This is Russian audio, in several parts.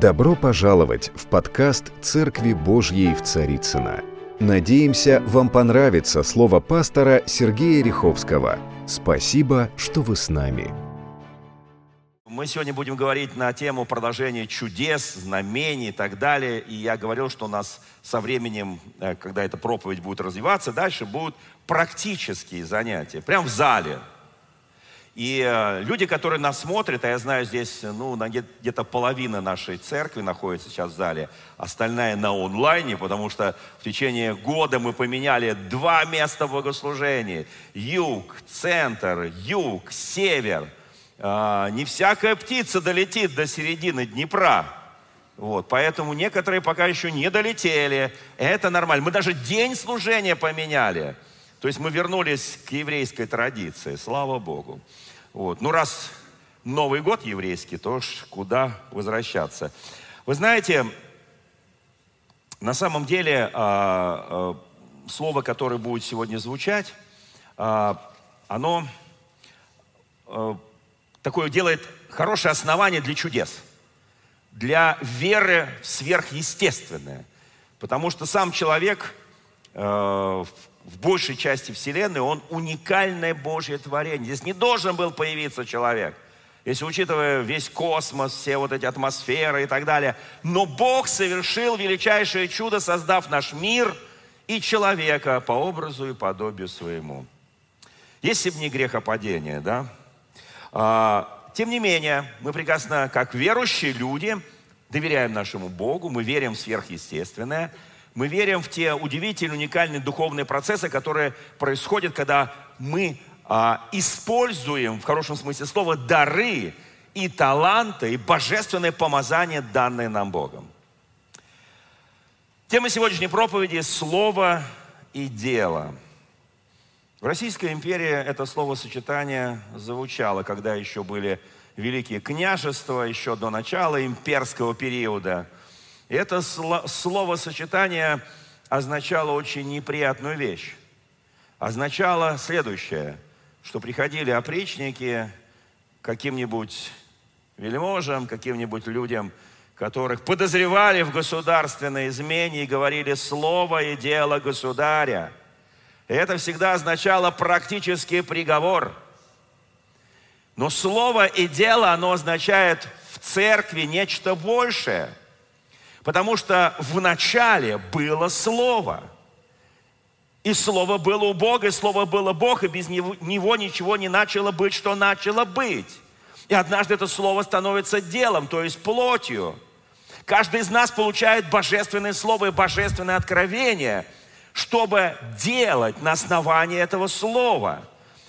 Добро пожаловать в подкаст «Церкви Божьей в Царицына. Надеемся, вам понравится слово пастора Сергея Риховского. Спасибо, что вы с нами. Мы сегодня будем говорить на тему продолжения чудес, знамений и так далее. И я говорил, что у нас со временем, э, когда эта проповедь будет развиваться, дальше будут практические занятия, прямо в зале. И э, люди, которые нас смотрят, а я знаю, здесь ну, где-то половина нашей церкви находится сейчас в зале, остальная на онлайне, потому что в течение года мы поменяли два места богослужения. Юг, центр, юг, север. Э, не всякая птица долетит до середины Днепра. Вот, поэтому некоторые пока еще не долетели. Это нормально. Мы даже день служения поменяли. То есть мы вернулись к еврейской традиции, слава Богу. Вот. Ну, раз Новый год еврейский, то уж куда возвращаться. Вы знаете, на самом деле а, а, слово, которое будет сегодня звучать, а, оно а, такое делает хорошее основание для чудес, для веры в сверхъестественное. Потому что сам человек а, в большей части Вселенной, он уникальное Божье творение. Здесь не должен был появиться человек. Если учитывая весь космос, все вот эти атмосферы и так далее. Но Бог совершил величайшее чудо, создав наш мир и человека по образу и подобию своему. Если бы не грехопадение, да? А, тем не менее, мы прекрасно, как верующие люди, доверяем нашему Богу, мы верим в сверхъестественное – мы верим в те удивительные, уникальные духовные процессы, которые происходят, когда мы а, используем, в хорошем смысле слова, дары и таланты, и божественное помазание, данное нам Богом. Тема сегодняшней проповеди – слово и дело. В Российской империи это словосочетание звучало, когда еще были великие княжества, еще до начала имперского периода – и это словосочетание означало очень неприятную вещь. Означало следующее, что приходили опричники каким-нибудь вельможам, каким-нибудь людям, которых подозревали в государственной измене и говорили слово и дело государя. И это всегда означало практический приговор. Но слово и дело, оно означает в церкви нечто большее – Потому что в начале было Слово. И Слово было у Бога, и Слово было Бог, и без него, ничего не начало быть, что начало быть. И однажды это Слово становится делом, то есть плотью. Каждый из нас получает божественное Слово и божественное откровение, чтобы делать на основании этого Слова.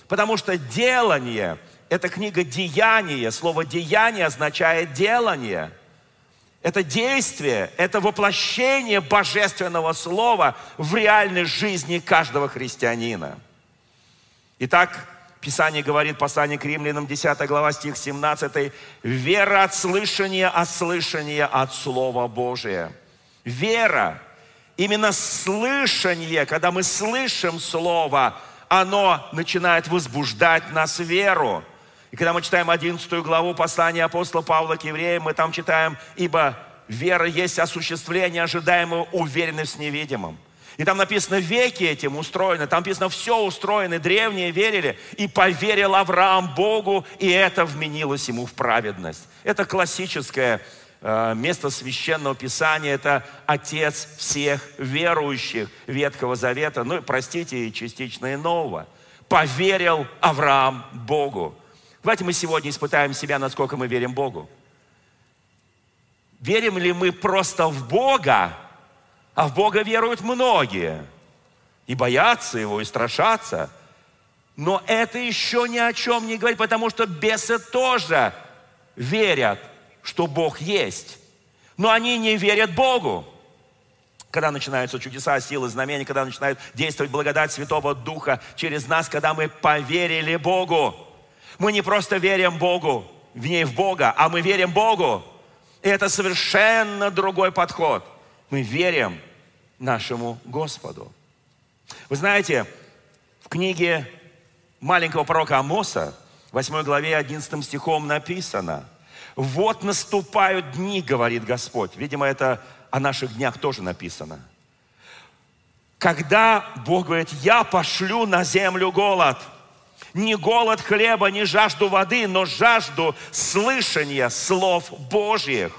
Потому что делание – это книга «Деяние». Слово «деяние» означает «делание». Это действие, это воплощение божественного слова в реальной жизни каждого христианина. Итак, Писание говорит, послание к римлянам, 10 глава, стих 17, «Вера от слышания, а слышание от Слова Божия». Вера, именно слышание, когда мы слышим Слово, оно начинает возбуждать нас веру. И когда мы читаем 11 главу послания апостола Павла к евреям, мы там читаем, ибо вера есть осуществление ожидаемого, уверенность в невидимом. И там написано, веки этим устроены, там написано, все устроено, древние верили, и поверил Авраам Богу, и это вменилось ему в праведность. Это классическое э, место священного писания, это отец всех верующих Ветхого Завета, ну, простите, и частично и Нового. Поверил Авраам Богу. Давайте мы сегодня испытаем себя, насколько мы верим Богу. Верим ли мы просто в Бога, а в Бога веруют многие. И боятся Его, и страшатся. Но это еще ни о чем не говорит, потому что бесы тоже верят, что Бог есть. Но они не верят Богу. Когда начинаются чудеса, силы, знамения, когда начинает действовать благодать Святого Духа через нас, когда мы поверили Богу. Мы не просто верим Богу, в ней в Бога, а мы верим Богу. И это совершенно другой подход. Мы верим нашему Господу. Вы знаете, в книге маленького пророка Амоса, 8 главе 11 стихом написано, Вот наступают дни, говорит Господь. Видимо, это о наших днях тоже написано. Когда Бог говорит, я пошлю на землю голод. Не голод хлеба, не жажду воды, но жажду слышания слов Божьих.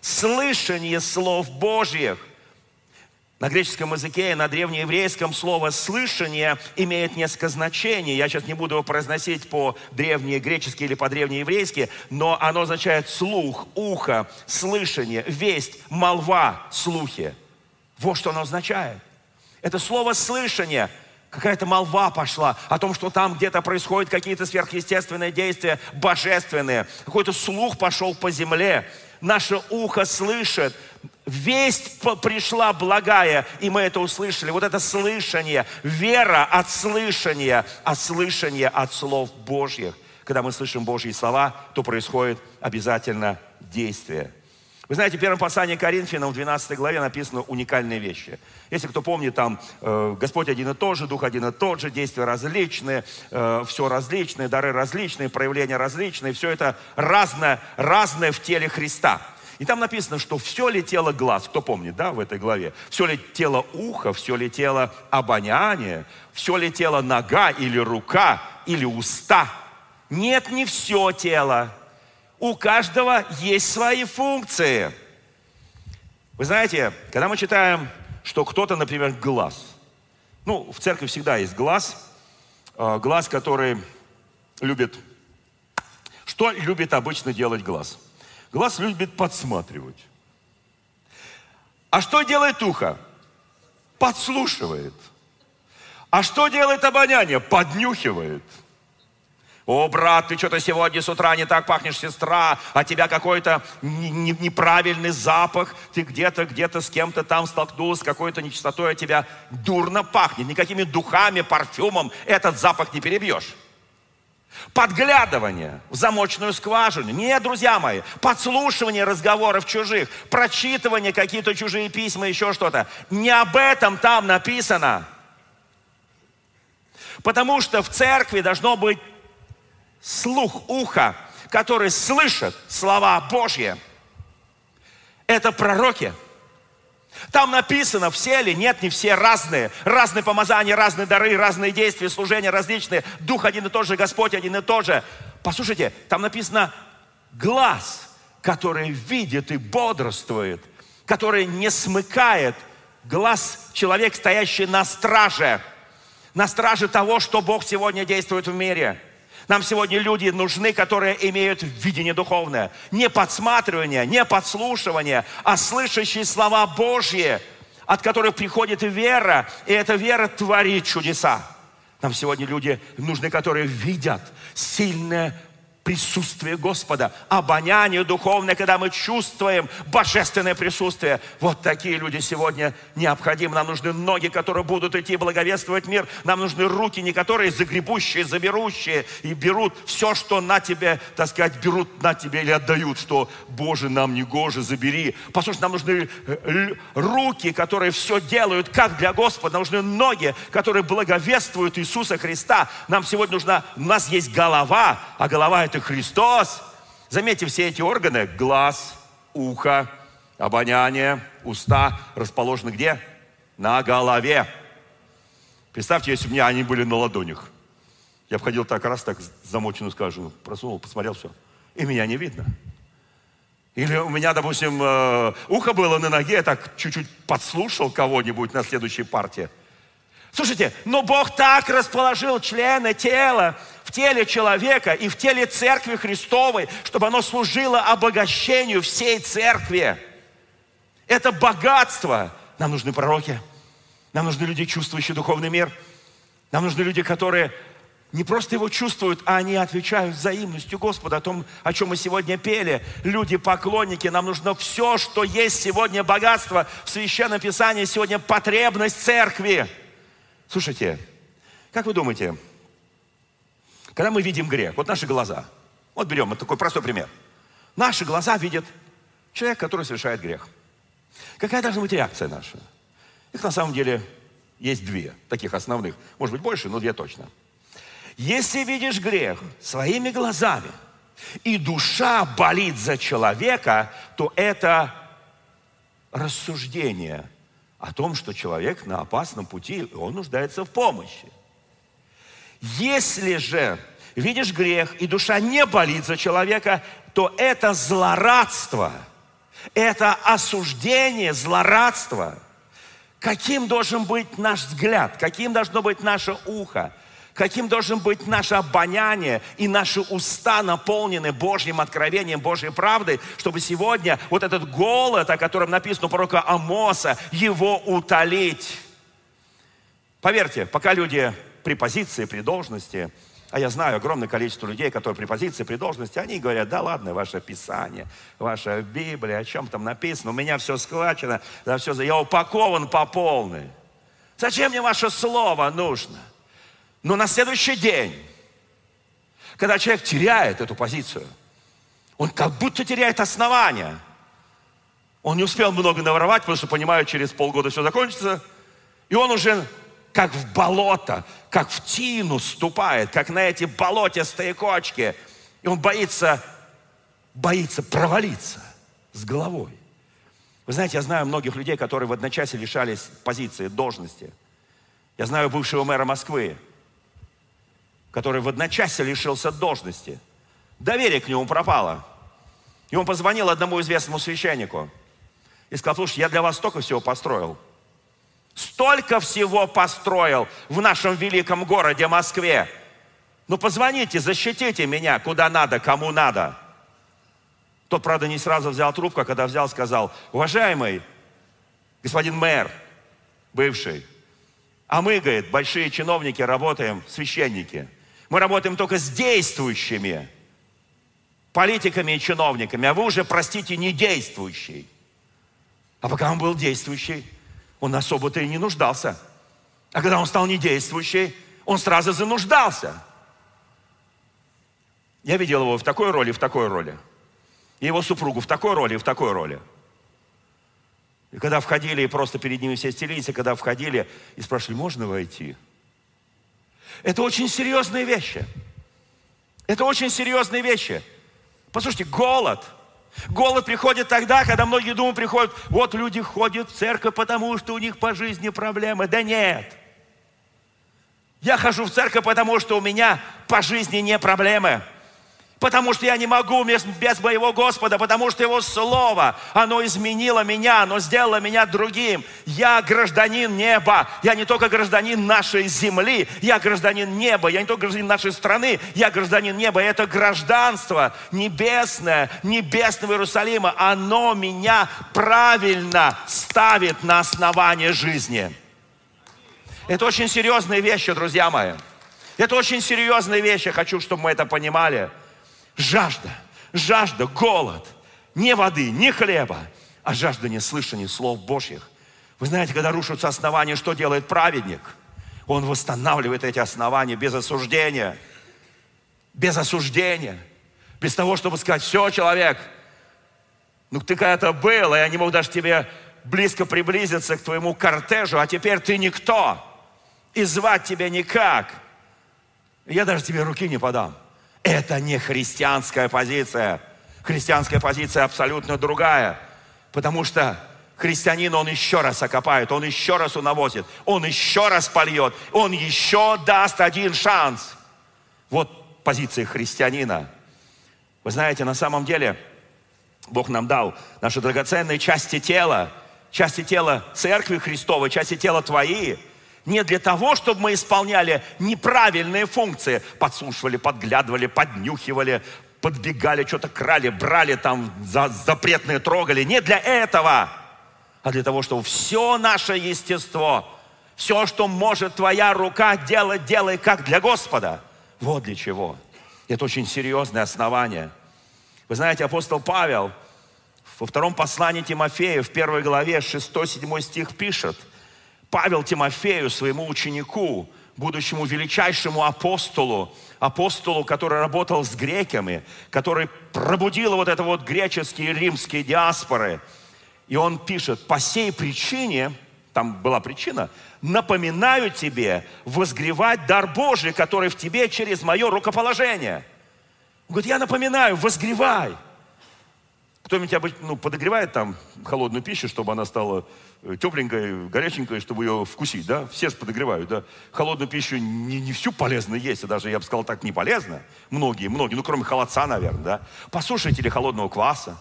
Слышание слов Божьих. На греческом языке и на древнееврейском слово «слышание» имеет несколько значений. Я сейчас не буду его произносить по-древнегречески или по-древнееврейски, но оно означает слух, ухо, слышание, весть, молва, слухи. Вот что оно означает. Это слово «слышание» какая-то молва пошла о том, что там где-то происходят какие-то сверхъестественные действия, божественные. Какой-то слух пошел по земле. Наше ухо слышит, Весть пришла благая, и мы это услышали. Вот это слышание, вера от слышания, а слышание от слов Божьих. Когда мы слышим Божьи слова, то происходит обязательно действие. Вы знаете, в первом послании Коринфянам в 12 главе написаны уникальные вещи. Если кто помнит, там э, Господь один и тот же, Дух один и тот же, действия различные, э, все различные, дары различные, проявления различные, все это разное, разное в теле Христа. И там написано, что все летело глаз, кто помнит, да, в этой главе, все летело ухо, все летело обоняние, все летело нога или рука или уста. Нет, не все тело. У каждого есть свои функции. Вы знаете, когда мы читаем, что кто-то, например, глаз. Ну, в церкви всегда есть глаз. Э, глаз, который любит... Что любит обычно делать глаз? Глаз любит подсматривать. А что делает ухо? Подслушивает. А что делает обоняние? Поднюхивает. О, брат, ты что-то сегодня с утра не так пахнешь, сестра, а тебя какой-то неправильный запах, ты где-то, где-то с кем-то там столкнулась, с какой-то нечистотой, а тебя дурно пахнет. Никакими духами, парфюмом этот запах не перебьешь. Подглядывание в замочную скважину. Нет, друзья мои, подслушивание разговоров чужих, прочитывание какие-то чужие письма, еще что-то. Не об этом там написано. Потому что в церкви должно быть слух уха, который слышит слова Божьи. Это пророки – там написано, все ли? Нет, не все, разные. Разные помазания, разные дары, разные действия, служения различные. Дух один и тот же, Господь один и тот же. Послушайте, там написано глаз, который видит и бодрствует, который не смыкает. Глаз человек, стоящий на страже. На страже того, что Бог сегодня действует в мире – нам сегодня люди нужны, которые имеют видение духовное. Не подсматривание, не подслушивание, а слышащие слова Божьи, от которых приходит вера, и эта вера творит чудеса. Нам сегодня люди нужны, которые видят сильное присутствие Господа, обоняние духовное, когда мы чувствуем божественное присутствие. Вот такие люди сегодня необходимы. Нам нужны ноги, которые будут идти благовествовать мир. Нам нужны руки, не которые загребущие, заберущие и берут все, что на тебе, так сказать, берут на тебе или отдают, что, Боже, нам не гоже, забери. Послушайте, нам нужны э, руки, которые все делают, как для Господа. Нам нужны ноги, которые благовествуют Иисуса Христа. Нам сегодня нужна, у нас есть голова, а голова это это Христос. Заметьте, все эти органы, глаз, ухо, обоняние, уста, расположены где? На голове. Представьте, если бы меня они были на ладонях. Я входил так раз, так замоченную скажу, просунул, посмотрел, все. И меня не видно. Или у меня, допустим, э, ухо было на ноге, я так чуть-чуть подслушал кого-нибудь на следующей партии. Слушайте, но Бог так расположил члены тела, в теле человека и в теле церкви Христовой, чтобы оно служило обогащению всей церкви. Это богатство. Нам нужны пророки. Нам нужны люди, чувствующие духовный мир. Нам нужны люди, которые не просто его чувствуют, а они отвечают взаимностью Господа, о том, о чем мы сегодня пели. Люди, поклонники, нам нужно все, что есть сегодня богатство в Священном Писании, сегодня потребность церкви. Слушайте, как вы думаете, когда мы видим грех, вот наши глаза, вот берем вот такой простой пример. Наши глаза видят человека, который совершает грех. Какая должна быть реакция наша? Их на самом деле есть две таких основных. Может быть больше, но две точно. Если видишь грех своими глазами, и душа болит за человека, то это рассуждение о том, что человек на опасном пути, он нуждается в помощи. Если же видишь грех, и душа не болит за человека, то это злорадство, это осуждение, злорадство. Каким должен быть наш взгляд, каким должно быть наше ухо, каким должен быть наше обоняние и наши уста наполнены Божьим откровением, Божьей правдой, чтобы сегодня вот этот голод, о котором написано у пророка Амоса, его утолить. Поверьте, пока люди при позиции, при должности, а я знаю огромное количество людей, которые при позиции, при должности, они говорят, да ладно, ваше Писание, ваша Библия, о чем там написано, у меня все схвачено, да, все, я упакован по полной. Зачем мне ваше слово нужно? Но на следующий день, когда человек теряет эту позицию, он как будто теряет основания. Он не успел много наворовать, потому что понимает, через полгода все закончится. И он уже как в болото, как в тину ступает, как на эти болотистые кочки. И он боится, боится провалиться с головой. Вы знаете, я знаю многих людей, которые в одночасье лишались позиции, должности. Я знаю бывшего мэра Москвы, который в одночасье лишился должности. Доверие к нему пропало. И он позвонил одному известному священнику и сказал, слушай, я для вас столько всего построил. Столько всего построил в нашем великом городе Москве. Ну позвоните, защитите меня, куда надо, кому надо. Тот, правда, не сразу взял трубку, а когда взял, сказал, уважаемый господин мэр, бывший, а мы, говорит, большие чиновники, работаем, священники – мы работаем только с действующими политиками и чиновниками, а вы уже, простите, не действующий. А пока он был действующий, он особо-то и не нуждался. А когда он стал недействующий, он сразу зануждался. Я видел его в такой роли, в такой роли. И его супругу в такой роли, в такой роли. И когда входили, и просто перед ними все стелились, и когда входили и спрашивали, можно войти? Это очень серьезные вещи. Это очень серьезные вещи. Послушайте, голод. Голод приходит тогда, когда многие думают, приходят, вот люди ходят в церковь, потому что у них по жизни проблемы. Да нет. Я хожу в церковь, потому что у меня по жизни не проблемы потому что я не могу без, без моего Господа, потому что Его Слово, оно изменило меня, оно сделало меня другим. Я гражданин неба, я не только гражданин нашей земли, я гражданин неба, я не только гражданин нашей страны, я гражданин неба. И это гражданство небесное, небесного Иерусалима, оно меня правильно ставит на основание жизни. Это очень серьезные вещи, друзья мои. Это очень серьезные вещи, хочу, чтобы мы это понимали. Жажда, жажда, голод. Не воды, не хлеба, а жажда неслышания слов Божьих. Вы знаете, когда рушатся основания, что делает праведник? Он восстанавливает эти основания без осуждения. Без осуждения. Без того, чтобы сказать, все, человек, ну ты когда-то был, и я не мог даже тебе близко приблизиться к твоему кортежу, а теперь ты никто. И звать тебя никак. Я даже тебе руки не подам. Это не христианская позиция. Христианская позиция абсолютно другая. Потому что христианин, он еще раз окопает, он еще раз унавозит, он еще раз польет, он еще даст один шанс. Вот позиция христианина. Вы знаете, на самом деле, Бог нам дал наши драгоценные части тела, части тела Церкви Христовой, части тела твои – не для того, чтобы мы исполняли неправильные функции. Подслушивали, подглядывали, поднюхивали, подбегали, что-то крали, брали там, за, запретные трогали. Не для этого, а для того, чтобы все наше естество, все, что может твоя рука делать, делай как для Господа. Вот для чего. Это очень серьезное основание. Вы знаете, апостол Павел во втором послании Тимофея, в первой главе, 6-7 стих пишет – Павел Тимофею, своему ученику, будущему величайшему апостолу, апостолу, который работал с греками, который пробудил вот это вот греческие и римские диаспоры. И он пишет, по сей причине, там была причина, напоминаю тебе возгревать дар Божий, который в тебе через мое рукоположение. Он говорит, я напоминаю, возгревай. Кто-нибудь обычно ну, подогревает там холодную пищу, чтобы она стала э, тепленькой, горяченькой, чтобы ее вкусить, да? Все же подогревают, да? Холодную пищу не, не всю полезно есть, а даже, я бы сказал, так не полезно. Многие, многие, ну, кроме холодца, наверное, да? Послушайте ли холодного кваса.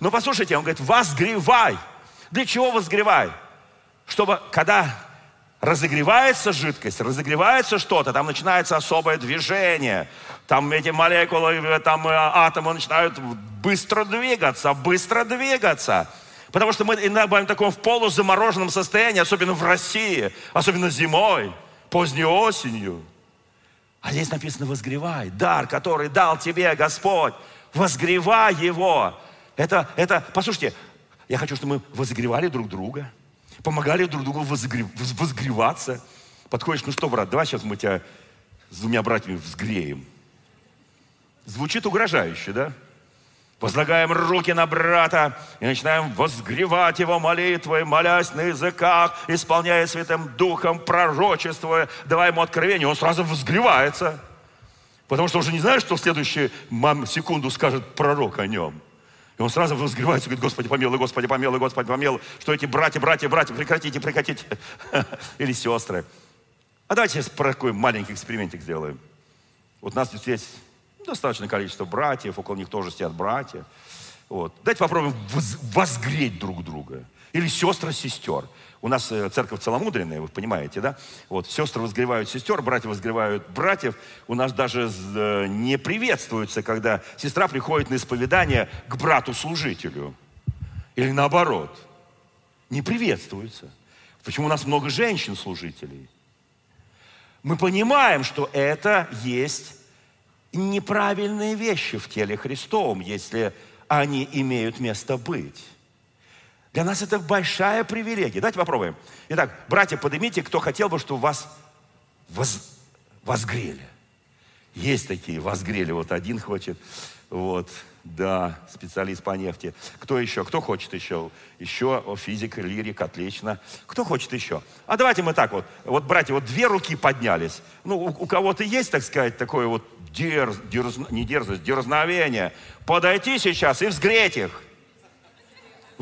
Но послушайте, он говорит, возгревай. Для чего возгревай? Чтобы, когда разогревается жидкость, разогревается что-то, там начинается особое движение, там эти молекулы, там э, атомы начинают быстро двигаться, быстро двигаться. Потому что мы иногда бываем в таком в полузамороженном состоянии, особенно в России, особенно зимой, поздней осенью. А здесь написано «возгревай». Дар, который дал тебе Господь, возгревай его. Это, это, послушайте, я хочу, чтобы мы возгревали друг друга – помогали друг другу возгреваться. Подходишь, ну что, брат, давай сейчас мы тебя с двумя братьями взгреем. Звучит угрожающе, да? Возлагаем руки на брата и начинаем возгревать его молитвой, молясь на языках, исполняя Святым Духом, пророчествуя, давая ему откровение. Он сразу возгревается. Потому что уже не знаешь, что в следующую секунду скажет пророк о нем. И он сразу возгревается и говорит, Господи, помилуй, Господи, помилуй, Господи, помилуй, что эти братья, братья, братья, прекратите, прекратите. Или сестры. А давайте сейчас такой маленький экспериментик сделаем. Вот у нас здесь достаточное количество братьев, около них тоже сидят братья. Вот. Давайте попробуем возгреть друг друга. Или сестра сестер. У нас э, церковь целомудренная, вы понимаете, да? Вот, сестры возгревают сестер, братья возгревают братьев. У нас даже э, не приветствуется, когда сестра приходит на исповедание к брату-служителю. Или наоборот. Не приветствуется. Почему у нас много женщин-служителей? Мы понимаем, что это есть неправильные вещи в теле Христовом, если они имеют место быть. Для нас это большая привилегия. Давайте попробуем. Итак, братья, поднимите, кто хотел бы, чтобы вас воз, возгрели. Есть такие, возгрели. Вот один хочет. Вот, да, специалист по нефти. Кто еще? Кто хочет еще? Еще физик, лирик, отлично. Кто хочет еще? А давайте мы так вот. Вот, братья, вот две руки поднялись. Ну, у, у кого-то есть, так сказать, такое вот дерз, дерз, не дерзость, дерзновение. Подойти сейчас и взгреть их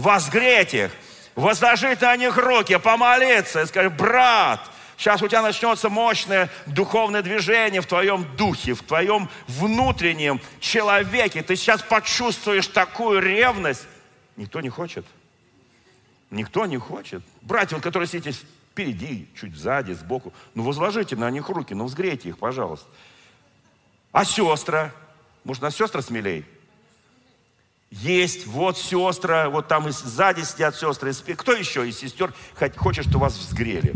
возгреть их, возложить на них руки, помолиться и сказать, брат, сейчас у тебя начнется мощное духовное движение в твоем духе, в твоем внутреннем человеке. Ты сейчас почувствуешь такую ревность. Никто не хочет. Никто не хочет. Братья, вот, которые сидите впереди, чуть сзади, сбоку, ну возложите на них руки, ну взгрейте их, пожалуйста. А сестра? Может, на сестра смелей? Есть, вот сестра, вот там и сзади сидят сестры. Кто еще из сестер хочет, чтобы вас взгрели?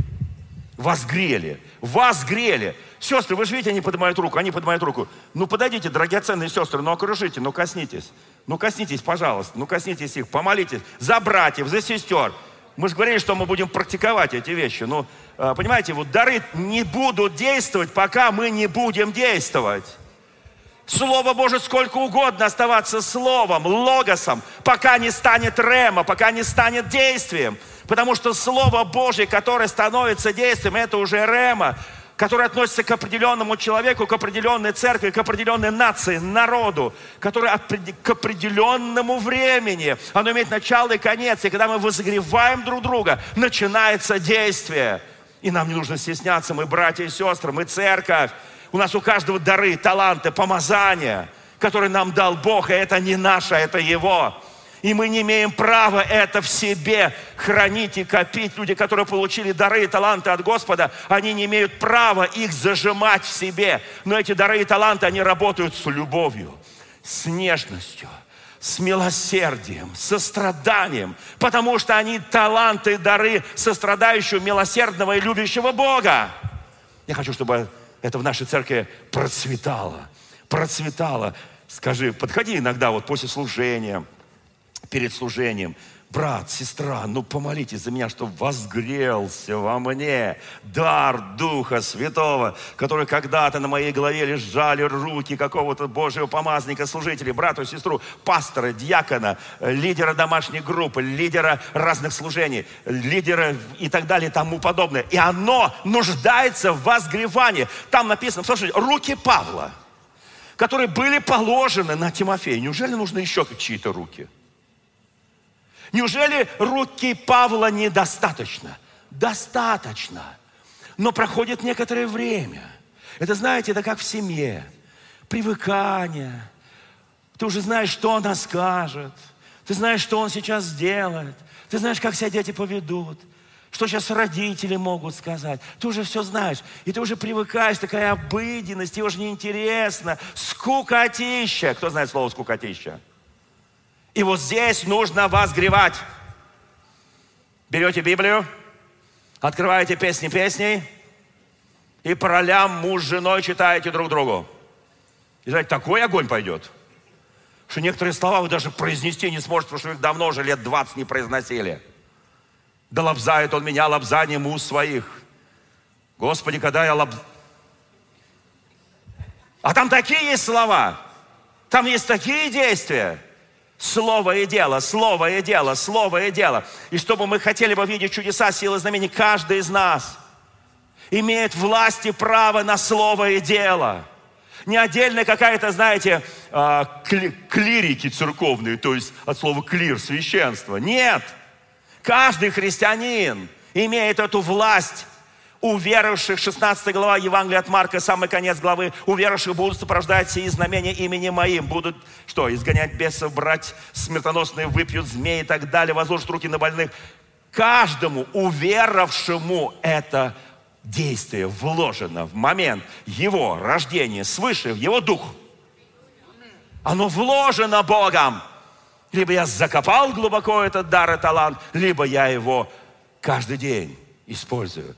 Вас грели. Вас грели. Сестры, вы же видите, они поднимают руку, они поднимают руку. Ну, подойдите, драгоценные сестры, ну, окружите, ну, коснитесь. Ну, коснитесь, пожалуйста, ну, коснитесь их, помолитесь за братьев, за сестер. Мы же говорили, что мы будем практиковать эти вещи. Ну, а, понимаете, вот дары не будут действовать, пока мы не будем действовать. Слово Божие сколько угодно оставаться словом, логосом, пока не станет рема, пока не станет действием. Потому что Слово Божье, которое становится действием, это уже рема, которое относится к определенному человеку, к определенной церкви, к определенной нации, народу, который к определенному времени. Оно имеет начало и конец. И когда мы возгреваем друг друга, начинается действие. И нам не нужно стесняться, мы братья и сестры, мы церковь. У нас у каждого дары, таланты, помазания, которые нам дал Бог, и это не наше, это Его. И мы не имеем права это в себе хранить и копить. Люди, которые получили дары и таланты от Господа, они не имеют права их зажимать в себе. Но эти дары и таланты, они работают с любовью, с нежностью, с милосердием, состраданием, потому что они таланты и дары сострадающего, милосердного и любящего Бога. Я хочу, чтобы это в нашей церкви процветало. Процветало. Скажи, подходи иногда вот после служения, перед служением, брат, сестра, ну помолитесь за меня, чтобы возгрелся во мне дар Духа Святого, который когда-то на моей голове лежали руки какого-то Божьего помазника, служителя, брату, сестру, пастора, диакона, лидера домашней группы, лидера разных служений, лидера и так далее и тому подобное. И оно нуждается в возгревании. Там написано, слушайте, руки Павла – которые были положены на Тимофея. Неужели нужны еще чьи-то руки? Неужели руки Павла недостаточно? Достаточно. Но проходит некоторое время. Это, знаете, это как в семье. Привыкание. Ты уже знаешь, что она скажет. Ты знаешь, что он сейчас сделает. Ты знаешь, как себя дети поведут. Что сейчас родители могут сказать. Ты уже все знаешь. И ты уже привыкаешь, такая обыденность, тебе уже неинтересно. Скукотища. Кто знает слово скукотища? И вот здесь нужно возгревать. Берете Библию, открываете песни песней, и по ролям муж с женой читаете друг другу. И знаете, такой огонь пойдет, что некоторые слова вы даже произнести не сможете, потому что их давно уже лет 20 не произносили. Да лобзает он меня лобзанием уст своих. Господи, когда я лоб... А там такие есть слова, там есть такие действия. Слово и дело, слово и дело, слово и дело. И чтобы мы хотели бы видеть чудеса, силы, знамения, каждый из нас имеет власть и право на слово и дело. Не отдельно какая-то, знаете, а, клирики церковные, то есть от слова клир, священство. Нет. Каждый христианин имеет эту власть у верующих, 16 глава Евангелия от Марка, самый конец главы, у верующих будут сопровождать сии знамения имени моим. Будут, что, изгонять бесов, брать смертоносные, выпьют змеи и так далее, возложат руки на больных. Каждому уверовавшему это действие вложено в момент его рождения свыше, в его дух. Оно вложено Богом. Либо я закопал глубоко этот дар и талант, либо я его каждый день использую.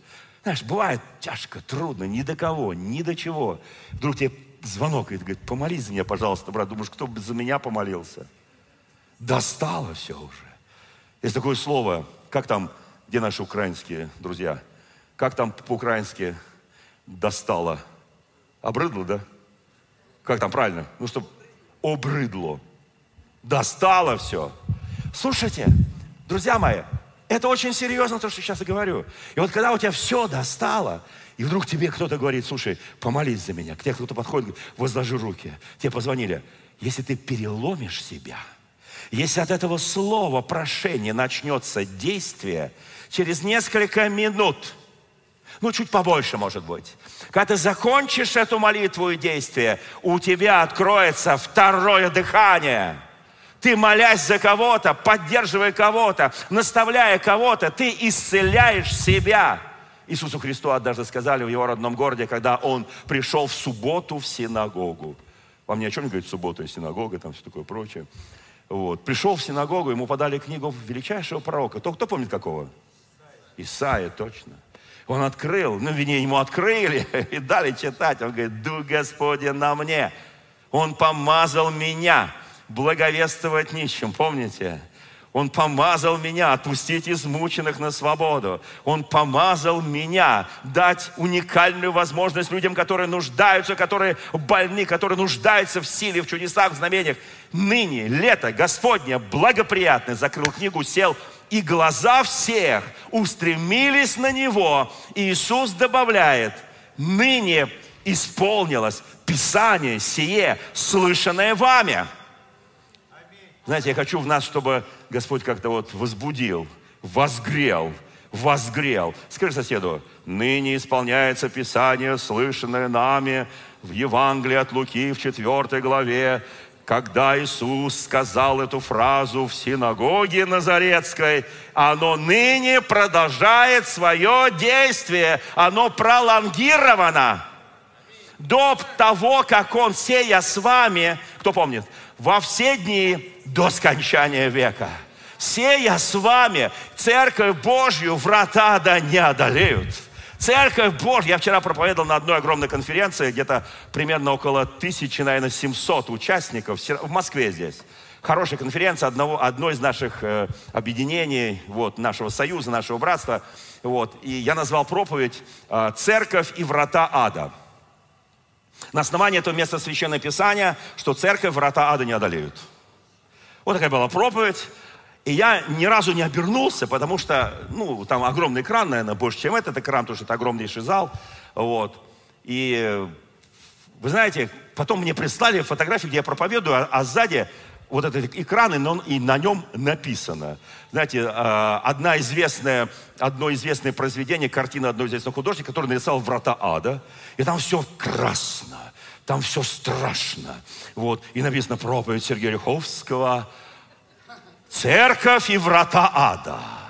Знаешь, бывает тяжко, трудно, ни до кого, ни до чего. Вдруг тебе звонок и говорит, помолись за меня, пожалуйста, брат. Думаешь, кто бы за меня помолился? Достало все уже. Есть такое слово, как там, где наши украинские друзья? Как там по-украински достало? Обрыдло, да? Как там правильно? Ну, чтобы обрыдло. Достало все. Слушайте, друзья мои, это очень серьезно, то, что сейчас я говорю. И вот когда у тебя все достало, и вдруг тебе кто-то говорит, слушай, помолись за меня. К тебе кто-то подходит, возложи руки. Тебе позвонили. Если ты переломишь себя, если от этого слова прошения начнется действие, через несколько минут, ну, чуть побольше, может быть, когда ты закончишь эту молитву и действие, у тебя откроется второе дыхание – ты молясь за кого-то, поддерживая кого-то, наставляя кого-то, ты исцеляешь себя. Иисусу Христу однажды сказали в его родном городе, когда он пришел в субботу в синагогу. Вам ни о чем не говорит суббота и синагога, там все такое прочее. Вот. Пришел в синагогу, ему подали книгу величайшего пророка. Кто, кто помнит какого? Исаия, точно. Он открыл, ну, вернее, ему открыли и дали читать. Он говорит, Дух Господень на мне. Он помазал меня благовествовать нищим. Помните? Он помазал меня отпустить измученных на свободу. Он помазал меня дать уникальную возможность людям, которые нуждаются, которые больны, которые нуждаются в силе, в чудесах, в знамениях. Ныне, лето Господне благоприятное. Закрыл книгу, сел, и глаза всех устремились на Него. И Иисус добавляет, ныне исполнилось Писание сие, слышанное вами. Знаете, я хочу в нас, чтобы Господь как-то вот возбудил, возгрел, возгрел. Скажи соседу, ныне исполняется Писание, слышанное нами в Евангелии от Луки в 4 главе, когда Иисус сказал эту фразу в синагоге Назарецкой, оно ныне продолжает свое действие, оно пролонгировано. До того, как Он, сея с вами, кто помнит, во все дни до скончания века. Сея с вами Церковь Божью врата да не одолеют. Церковь Божья, я вчера проповедовал на одной огромной конференции, где-то примерно около тысячи, наверное, 700 участников в Москве здесь. Хорошая конференция одного, одно из наших э, объединений, вот, нашего союза, нашего братства. Вот, и я назвал проповедь э, «Церковь и врата ада». На основании этого места Священного Писания, что церковь врата ада не одолеют. Вот такая была проповедь. И я ни разу не обернулся, потому что, ну, там огромный экран, наверное, больше, чем этот экран, потому что это огромнейший зал. Вот. И вы знаете, потом мне прислали фотографии, где я проповедую, а, а сзади вот этот экран, и, он, и на нем написано. Знаете, а, одна известная, одно известное произведение, картина одного известного художника, который нарисовал «Врата ада», и там все красно, там все страшно. Вот, и написано проповедь Сергея Риховского «Церковь и врата ада».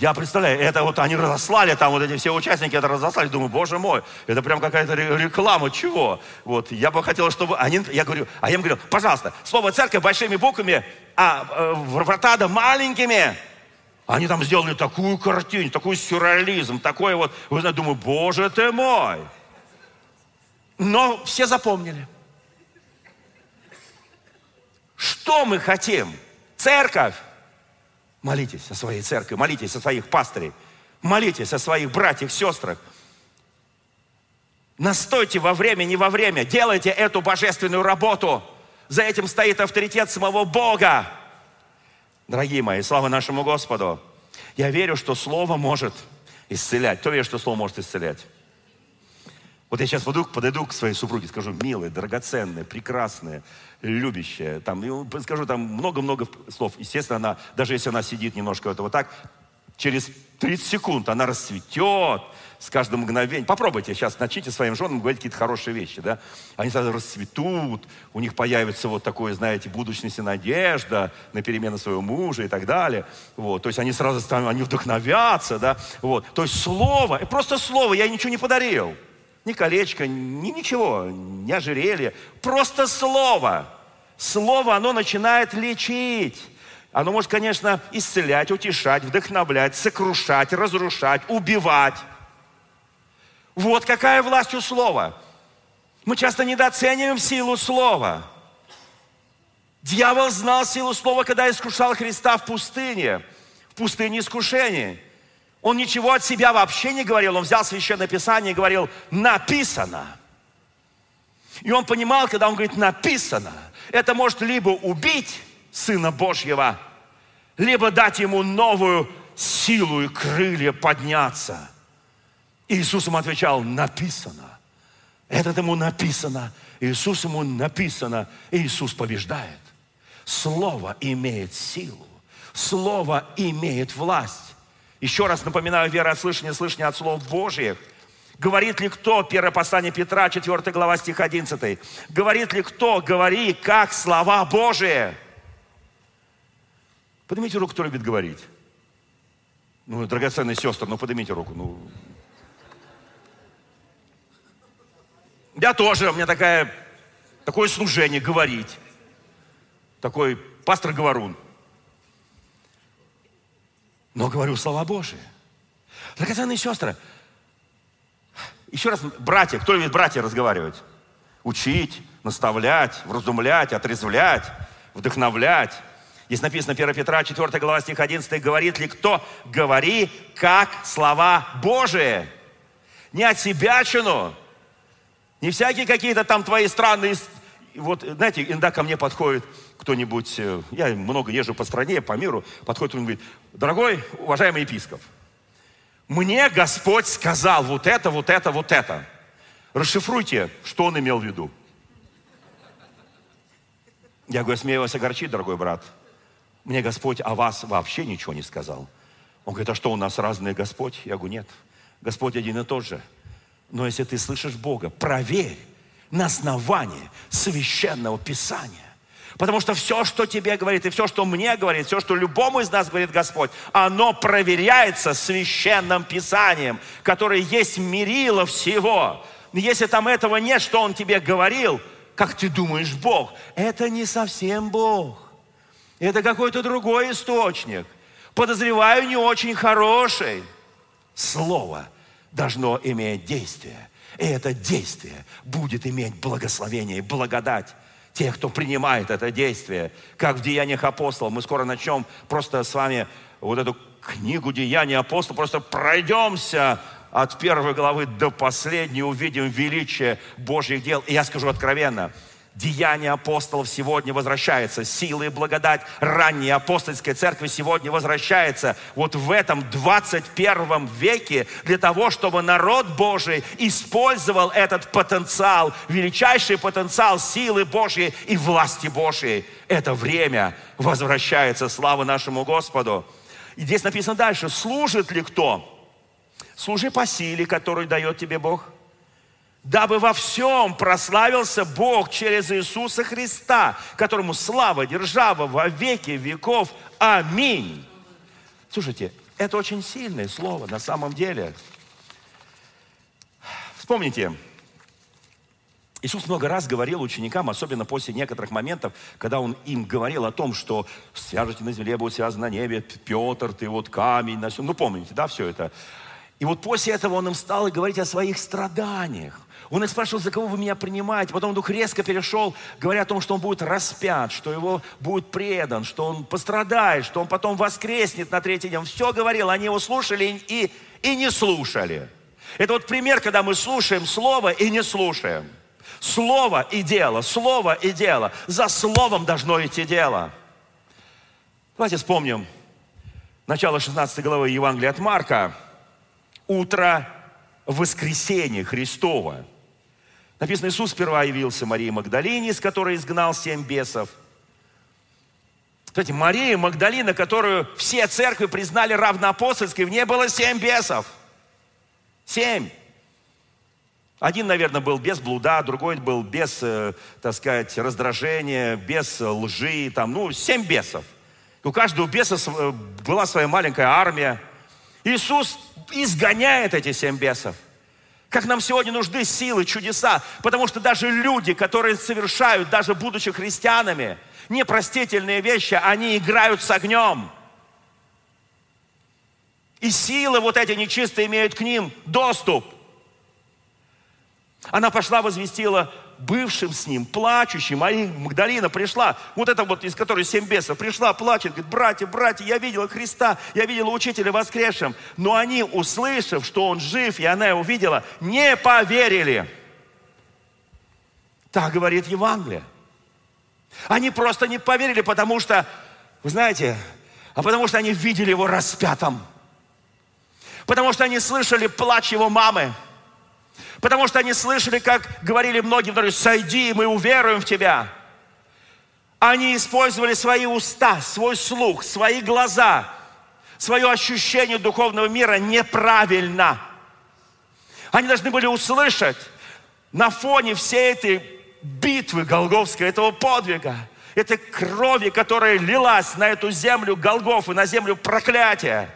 Я представляю, это вот они разослали, там вот эти все участники это разослали, думаю, боже мой, это прям какая-то реклама, чего? Вот, я бы хотел, чтобы они, я говорю, а я им говорю, пожалуйста, слово церковь большими буквами, а э, врата да маленькими. Они там сделали такую картину, такой сюрреализм, такой вот, вы знаете, думаю, боже ты мой. Но все запомнили. Что мы хотим? Церковь Молитесь о своей церкви, молитесь о своих пастырей, молитесь о своих братьях, сестрах. Настойте во время, не во время. Делайте эту божественную работу. За этим стоит авторитет самого Бога. Дорогие мои, слава нашему Господу. Я верю, что Слово может исцелять. Кто верит, что Слово может исцелять? Вот я сейчас подойду, подойду к своей супруге, скажу, милая, драгоценная, прекрасная, любящая. Там, скажу там много-много слов. Естественно, она, даже если она сидит немножко вот так, через 30 секунд она расцветет с каждым мгновением. Попробуйте сейчас, начните своим женам говорить какие-то хорошие вещи, да. Они сразу расцветут, у них появится вот такое, знаете, будущность и надежда на перемену своего мужа и так далее. Вот. То есть они сразу они вдохновятся, да. Вот. То есть слово, просто слово, я ничего не подарил ни колечко, ни ничего, не ожерелье. Просто слово. Слово, оно начинает лечить. Оно может, конечно, исцелять, утешать, вдохновлять, сокрушать, разрушать, убивать. Вот какая власть у слова. Мы часто недооцениваем силу слова. Дьявол знал силу слова, когда искушал Христа в пустыне, в пустыне искушений. Он ничего от себя вообще не говорил. Он взял Священное Писание и говорил, написано. И он понимал, когда он говорит написано, это может либо убить Сына Божьего, либо дать ему новую силу и крылья подняться. И Иисус ему отвечал, написано. Это ему написано. Иисус ему написано. И Иисус побеждает. Слово имеет силу. Слово имеет власть. Еще раз напоминаю, вера от слышания, слышания от слов Божьих. Говорит ли кто, первое послание Петра, 4 глава, стих 11. Говорит ли кто, говори, как слова Божии. Поднимите руку, кто любит говорить. Ну, драгоценные сестры, ну поднимите руку. Ну. Я тоже, у меня такая, такое служение говорить. Такой пастор-говорун но говорю слова Божие. Драгоценные сестры, еще раз, братья, кто любит братья разговаривать? Учить, наставлять, вразумлять, отрезвлять, вдохновлять. Здесь написано 1 Петра 4 глава стих 11, говорит ли кто? Говори, как слова Божие. Не от себя чину, не всякие какие-то там твои странные... Вот, знаете, иногда ко мне подходит кто-нибудь, э, я много езжу по стране, по миру, подходит он говорит, дорогой, уважаемый епископ, мне Господь сказал вот это, вот это, вот это. Расшифруйте, что он имел в виду. Я говорю, смею вас огорчить, дорогой брат. Мне Господь о вас вообще ничего не сказал. Он говорит, а что у нас разный Господь? Я говорю, нет. Господь один и тот же. Но если ты слышишь Бога, проверь на основании священного Писания. Потому что все, что тебе говорит, и все, что мне говорит, все, что любому из нас говорит Господь, оно проверяется священным Писанием, которое есть мерило всего. Если там этого нет, что Он тебе говорил, как ты думаешь, Бог, это не совсем Бог. Это какой-то другой источник. Подозреваю, не очень хороший. Слово должно иметь действие. И это действие будет иметь благословение и благодать тех, кто принимает это действие. Как в Деяниях апостолов. Мы скоро начнем просто с вами вот эту книгу Деяний апостолов, просто пройдемся от первой главы до последней, увидим величие Божьих дел. И я скажу откровенно, Деяния апостолов сегодня возвращается. Силы и благодать ранней апостольской церкви сегодня возвращается. Вот в этом 21 веке для того, чтобы народ Божий использовал этот потенциал, величайший потенциал силы Божьей и власти Божьей. Это время возвращается. Слава нашему Господу. И здесь написано дальше. Служит ли кто? Служи по силе, которую дает тебе Бог – дабы во всем прославился Бог через Иисуса Христа, которому слава, держава во веки веков. Аминь. Слушайте, это очень сильное слово на самом деле. Вспомните, Иисус много раз говорил ученикам, особенно после некоторых моментов, когда Он им говорил о том, что свяжете на земле, будет связано на небе, Петр, ты вот камень, на ну помните, да, все это. И вот после этого Он им стал говорить о своих страданиях. Он их спрашивал, за кого вы меня принимаете. Потом Дух резко перешел, говоря о том, что он будет распят, что его будет предан, что он пострадает, что он потом воскреснет на третий день. Он все говорил, они его слушали и, и не слушали. Это вот пример, когда мы слушаем Слово и не слушаем. Слово и дело, Слово и дело. За Словом должно идти дело. Давайте вспомним начало 16 главы Евангелия от Марка. Утро воскресения Христова – Написано, Иисус сперва явился Марии Магдалине, с которой изгнал семь бесов. Кстати, Мария Магдалина, которую все церкви признали равноапостольской, в ней было семь бесов. Семь. Один, наверное, был без блуда, другой был без, э, так сказать, раздражения, без лжи, там, ну, семь бесов. У каждого беса э, была своя маленькая армия. Иисус изгоняет эти семь бесов. Как нам сегодня нужны силы, чудеса, потому что даже люди, которые совершают, даже будучи христианами, непростительные вещи, они играют с огнем. И силы вот эти нечистые имеют к ним доступ. Она пошла, возвестила бывшим с ним, плачущим, а Магдалина пришла, вот это вот, из которой семь бесов, пришла, плачет, говорит, братья, братья, я видела Христа, я видела учителя воскресшим. Но они, услышав, что он жив, и она его видела, не поверили. Так говорит Евангелие. Они просто не поверили, потому что, вы знаете, а потому что они видели его распятым. Потому что они слышали плач его мамы. Потому что они слышали, как говорили которые, сойди, мы уверуем в тебя. Они использовали свои уста, свой слух, свои глаза, свое ощущение духовного мира неправильно. Они должны были услышать на фоне всей этой битвы Голговской, этого подвига, этой крови, которая лилась на эту землю Голгофы, на землю проклятия.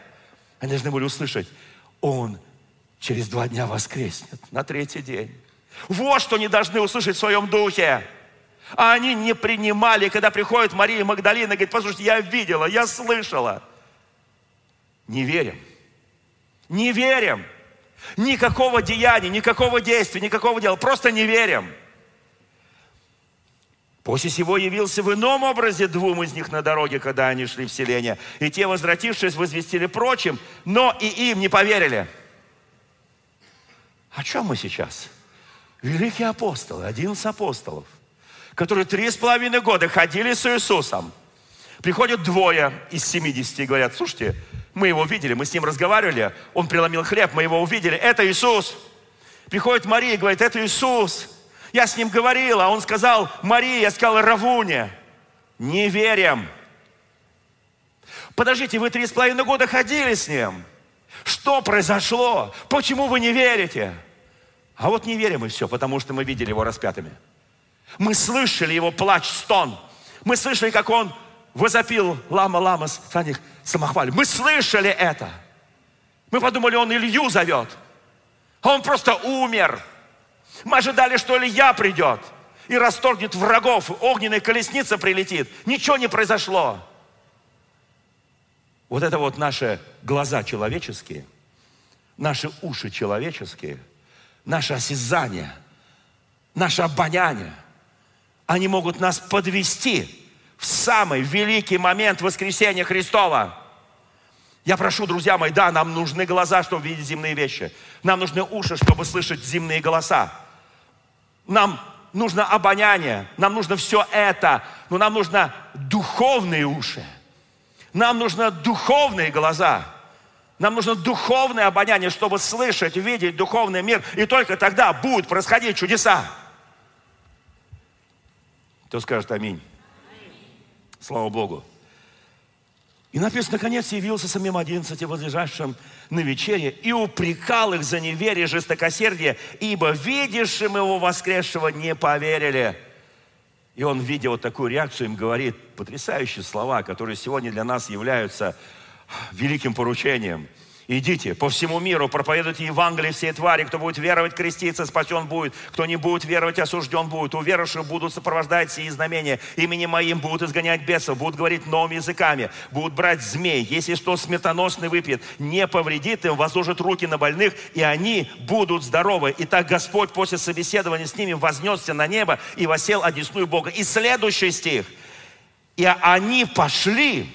Они должны были услышать, Он через два дня воскреснет, на третий день. Вот что они должны услышать в своем духе. А они не принимали, когда приходит Мария Магдалина, говорит, послушайте, я видела, я слышала. Не верим. Не верим. Никакого деяния, никакого действия, никакого дела. Просто не верим. После сего явился в ином образе двум из них на дороге, когда они шли в селение. И те, возвратившись, возвестили прочим, но и им не поверили. О чем мы сейчас? Великие апостолы, 11 апостолов, которые три с половиной года ходили с Иисусом. Приходят двое из 70 и говорят, слушайте, мы его видели, мы с ним разговаривали, он преломил хлеб, мы его увидели, это Иисус. Приходит Мария и говорит, это Иисус. Я с ним говорил, а он сказал, Мария, я сказал, Равуне. Не верим. Подождите, вы три с половиной года ходили с ним. Что произошло? Почему вы не верите? А вот не верим и все, потому что мы видели его распятыми. Мы слышали его плач, стон. Мы слышали, как он возопил лама лама страних самохвале. Мы слышали это. Мы подумали, он Илью зовет. А он просто умер. Мы ожидали, что Илья придет и расторгнет врагов, огненная колесница прилетит. Ничего не произошло. Вот это вот наши глаза человеческие, наши уши человеческие, наше осязание, наше обоняние, они могут нас подвести в самый великий момент воскресения Христова. Я прошу, друзья мои, да, нам нужны глаза, чтобы видеть земные вещи. Нам нужны уши, чтобы слышать земные голоса. Нам нужно обоняние, нам нужно все это, но нам нужно духовные уши, нам нужно духовные глаза, нам нужно духовное обоняние, чтобы слышать, видеть духовный мир, и только тогда будут происходить чудеса. Кто скажет аминь? Слава Богу. И написано, наконец явился самим одиннадцати возлежащим на вечере и упрекал их за неверие, жестокосердие, ибо видевшим его воскресшего не поверили. И он, видя вот такую реакцию, им говорит потрясающие слова, которые сегодня для нас являются великим поручением – Идите по всему миру, проповедуйте Евангелие всей твари. Кто будет веровать, креститься, спасен будет. Кто не будет веровать, осужден будет. У верующих будут сопровождать сии знамения. Именем моим будут изгонять бесов, будут говорить новыми языками, будут брать змей. Если что смертоносный выпьет, не повредит им, возложит руки на больных, и они будут здоровы. И так Господь после собеседования с ними вознесся на небо и восел одесную Бога. И следующий стих. И они пошли,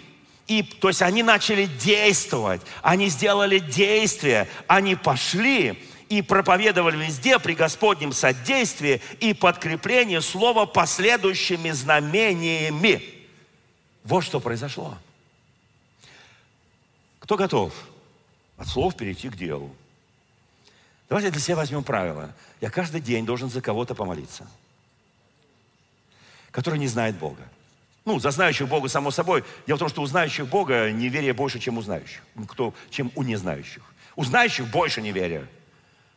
и, то есть они начали действовать, они сделали действия, они пошли и проповедовали везде при Господнем содействии и подкреплении слова последующими знамениями. Вот что произошло. Кто готов от слов перейти к делу? Давайте для себя возьмем правило. Я каждый день должен за кого-то помолиться, который не знает Бога. Ну, за знающих Бога, само собой. Дело в том, что у знающих Бога неверие больше, чем у знающих. Кто, чем у незнающих. У знающих больше неверия.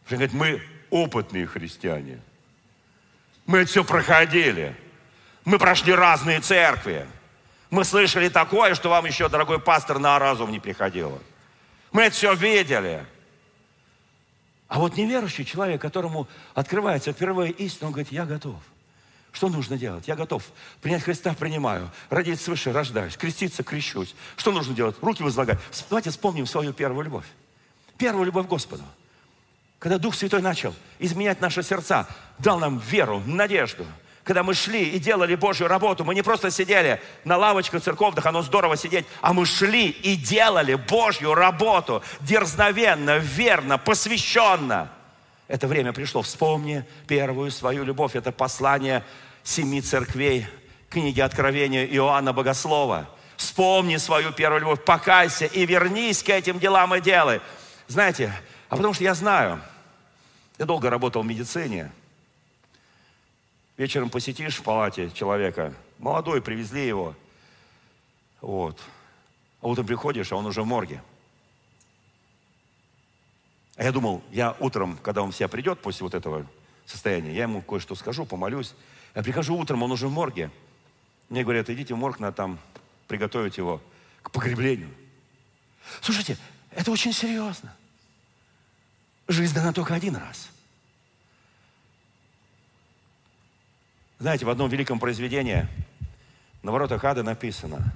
Потому что говорит, мы опытные христиане. Мы это все проходили. Мы прошли разные церкви. Мы слышали такое, что вам еще, дорогой пастор, на разум не приходило. Мы это все видели. А вот неверующий человек, которому открывается впервые истина, он говорит, я готов. Что нужно делать? Я готов. Принять Христа принимаю. Родить свыше рождаюсь. Креститься крещусь. Что нужно делать? Руки возлагать. Давайте вспомним свою первую любовь. Первую любовь к Господу. Когда Дух Святой начал изменять наши сердца, дал нам веру, надежду. Когда мы шли и делали Божью работу, мы не просто сидели на лавочках церковных, оно здорово сидеть, а мы шли и делали Божью работу дерзновенно, верно, посвященно. Это время пришло. Вспомни первую свою любовь. Это послание семи церквей, книги Откровения Иоанна Богослова. Вспомни свою первую любовь, покайся и вернись к этим делам и делай. Знаете, а потому что я знаю, я долго работал в медицине. Вечером посетишь в палате человека, молодой, привезли его. Вот. А утром приходишь, а он уже в морге. А я думал, я утром, когда он в себя придет после вот этого состояния, я ему кое-что скажу, помолюсь. Я прихожу утром, он уже в морге. Мне говорят, идите в морг, надо там приготовить его к погреблению. Слушайте, это очень серьезно. Жизнь дана только один раз. Знаете, в одном великом произведении на воротах ада написано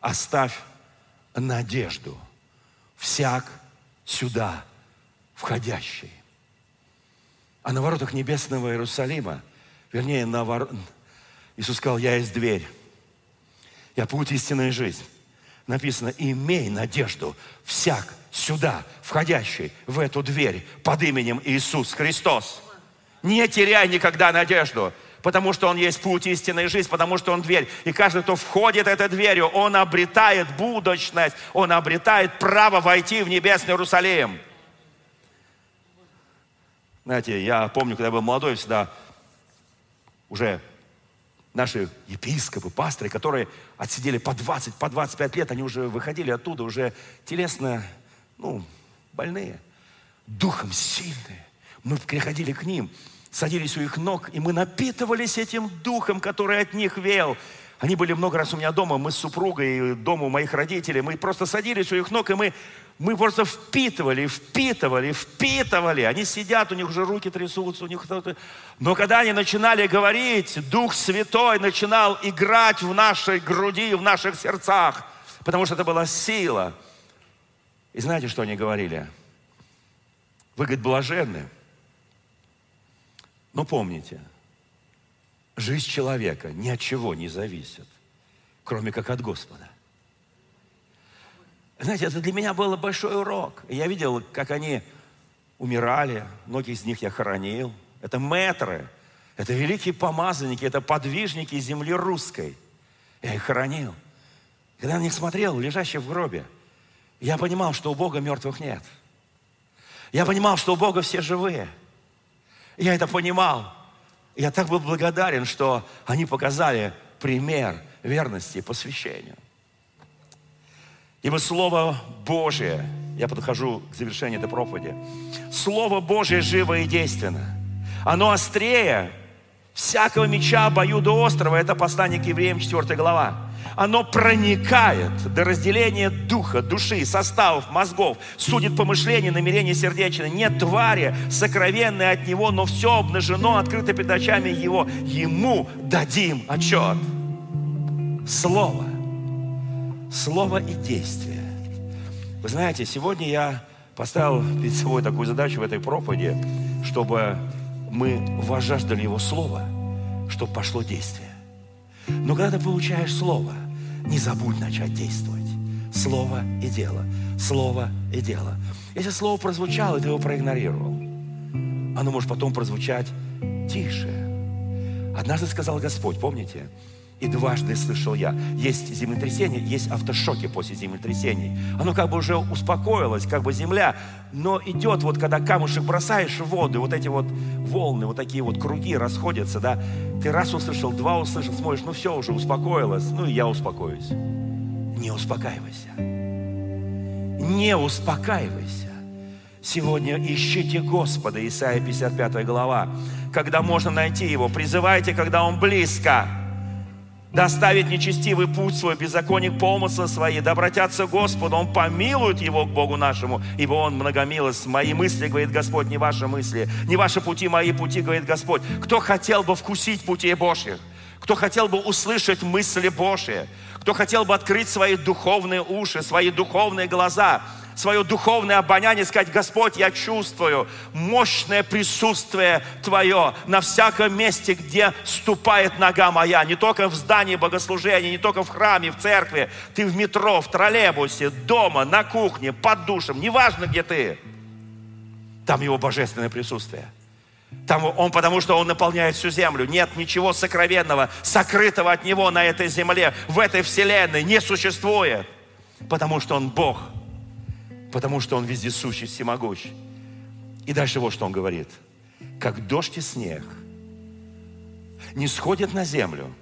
«Оставь надежду всяк сюда входящий. А на воротах небесного Иерусалима, вернее, на вор... Иисус сказал, я есть дверь. Я путь истинная жизнь. Написано, имей надежду всяк сюда, входящий в эту дверь под именем Иисус Христос. Не теряй никогда надежду, потому что Он есть путь истинной жизнь, потому что Он дверь. И каждый, кто входит этой дверью, он обретает будущность, он обретает право войти в небесный Иерусалим. Знаете, я помню, когда я был молодой, всегда уже наши епископы, пасторы, которые отсидели по 20, по 25 лет, они уже выходили оттуда, уже телесно, ну, больные, духом сильные. Мы приходили к ним, садились у их ног, и мы напитывались этим духом, который от них веял. Они были много раз у меня дома, мы с супругой, дома у моих родителей, мы просто садились у их ног, и мы, мы просто впитывали, впитывали, впитывали. Они сидят, у них уже руки трясутся, у них. Но когда они начинали говорить, Дух Святой начинал играть в нашей груди, в наших сердцах, потому что это была сила. И знаете, что они говорили? Вы, говорит, блаженны. Но помните – Жизнь человека ни от чего не зависит, кроме как от Господа. Знаете, это для меня был большой урок. Я видел, как они умирали, многих из них я хоронил. Это мэтры, Это великие помазанники, это подвижники земли русской. Я их хоронил. Когда на них смотрел, лежащие в гробе, я понимал, что у Бога мертвых нет. Я понимал, что у Бога все живые. Я это понимал. Я так был благодарен, что они показали пример верности и посвящению. Ибо Слово Божие, я подхожу к завершению этой проповеди, Слово Божие живо и действенно. Оно острее всякого меча обоюдоострого. Это послание к евреям 4 глава. Оно проникает до разделения духа, души, составов, мозгов, судит помышления, намерения сердечные. Нет твари, сокровенной от него, но все обнажено, открыто перед очами его. Ему дадим отчет. Слово. Слово и действие. Вы знаете, сегодня я поставил перед собой такую задачу в этой проповеди, чтобы мы возжаждали Его Слово, чтобы пошло действие. Но когда ты получаешь Слово, не забудь начать действовать. Слово и дело. Слово и дело. Если Слово прозвучало, и ты его проигнорировал, оно может потом прозвучать тише. Однажды сказал Господь, помните? И дважды слышал я. Есть землетрясение, есть автошоки после землетрясений. Оно как бы уже успокоилось, как бы земля, но идет вот, когда камушек бросаешь в воду, вот эти вот волны, вот такие вот круги расходятся, да. Ты раз услышал, два услышал, смотришь, ну все, уже успокоилось, ну и я успокоюсь. Не успокаивайся. Не успокаивайся. Сегодня ищите Господа, Исайя 55 глава, когда можно найти Его. Призывайте, когда Он близко доставит нечестивый путь свой, беззаконник помыслы свои, да обратятся к Господу, Он помилует его к Богу нашему, ибо Он многомилост. Мои мысли, говорит Господь, не ваши мысли, не ваши пути, мои пути, говорит Господь. Кто хотел бы вкусить путей Божьих? Кто хотел бы услышать мысли Божьи? Кто хотел бы открыть свои духовные уши, свои духовные глаза – свое духовное обоняние, сказать, Господь, я чувствую мощное присутствие Твое на всяком месте, где ступает нога моя. Не только в здании богослужения, не только в храме, в церкви. Ты в метро, в троллейбусе, дома, на кухне, под душем. Неважно, где ты. Там Его божественное присутствие. Там он, потому что он наполняет всю землю. Нет ничего сокровенного, сокрытого от него на этой земле, в этой вселенной не существует. Потому что он Бог – потому что Он вездесущий, всемогущ. И дальше вот что Он говорит. Как дождь и снег не сходит на землю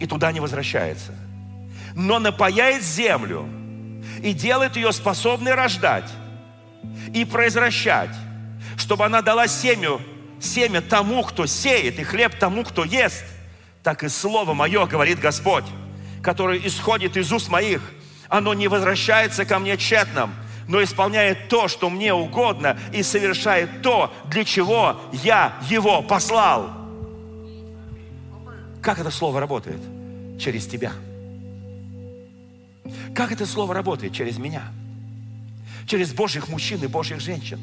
и туда не возвращается, но напаяет землю и делает ее способной рождать и произвращать, чтобы она дала семя, семя тому, кто сеет, и хлеб тому, кто ест, так и Слово Мое, говорит Господь, которое исходит из уст моих, оно не возвращается ко мне тщетным, но исполняет то, что мне угодно, и совершает то, для чего я его послал. Как это слово работает? Через тебя. Как это слово работает? Через меня. Через Божьих мужчин и Божьих женщин.